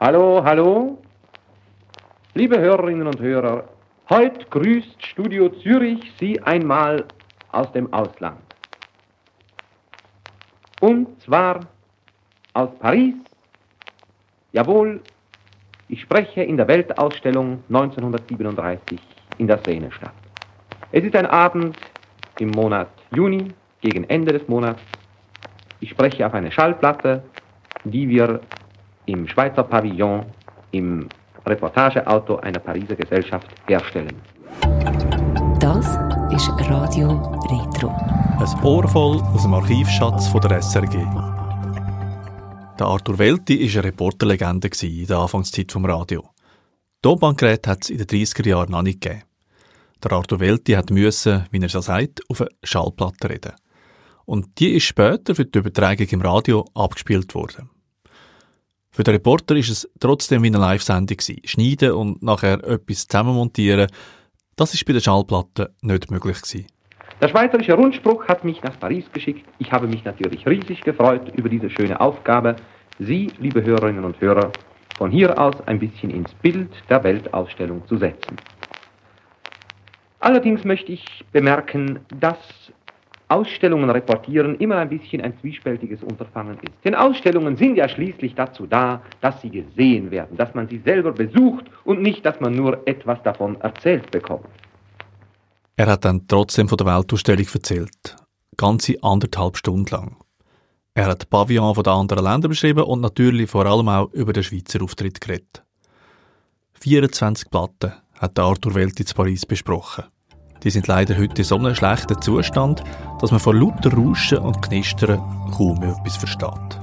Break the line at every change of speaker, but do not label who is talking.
Hallo, hallo. Liebe Hörerinnen und Hörer, heute grüßt Studio Zürich Sie einmal aus dem Ausland. Und zwar aus Paris. Jawohl, ich spreche in der Weltausstellung 1937 in der Seenestadt. Es ist ein Abend im Monat Juni, gegen Ende des Monats. Ich spreche auf eine Schallplatte, die wir im Schweizer Pavillon im Reportageauto einer Pariser Gesellschaft herstellen.
Das ist Radio Retro.
Ein Ohr voll aus dem Archivschatz von der SRG. Der Arthur Welti war eine Reporterlegende in der Anfangszeit des Radio. Tonbandgerät hat es in den 30er Jahren noch nicht gegeben. Der Arthur Welti hat müssen, wie er so sagt, auf eine Schallplatte reden. Und die ist später für die Übertragung im Radio abgespielt worden. Für den Reporter ist es trotzdem wie eine Live-Sendung Schneiden und nachher etwas zusammenmontieren, das ist bei der Schallplatte nicht möglich gewesen.
Der Schweizerische Rundspruch hat mich nach Paris geschickt. Ich habe mich natürlich riesig gefreut über diese schöne Aufgabe, Sie, liebe Hörerinnen und Hörer, von hier aus ein bisschen ins Bild der Weltausstellung zu setzen. Allerdings möchte ich bemerken, dass Ausstellungen reportieren immer ein bisschen ein zwiespältiges Unterfangen ist. Denn Ausstellungen sind ja schließlich dazu da, dass sie gesehen werden, dass man sie selber besucht und nicht, dass man nur etwas davon erzählt bekommt.
Er hat dann trotzdem von der Weltausstellung erzählt. Ganze anderthalb Stunden lang. Er hat Pavillon von den anderen Ländern beschrieben und natürlich vor allem auch über den Schweizer Auftritt geredet. 24 Platten hat Arthur Welt in Paris besprochen. Die sind leider heute in so einem schlechten Zustand, dass man vor lauter Rauschen und Knistern kaum mehr etwas versteht.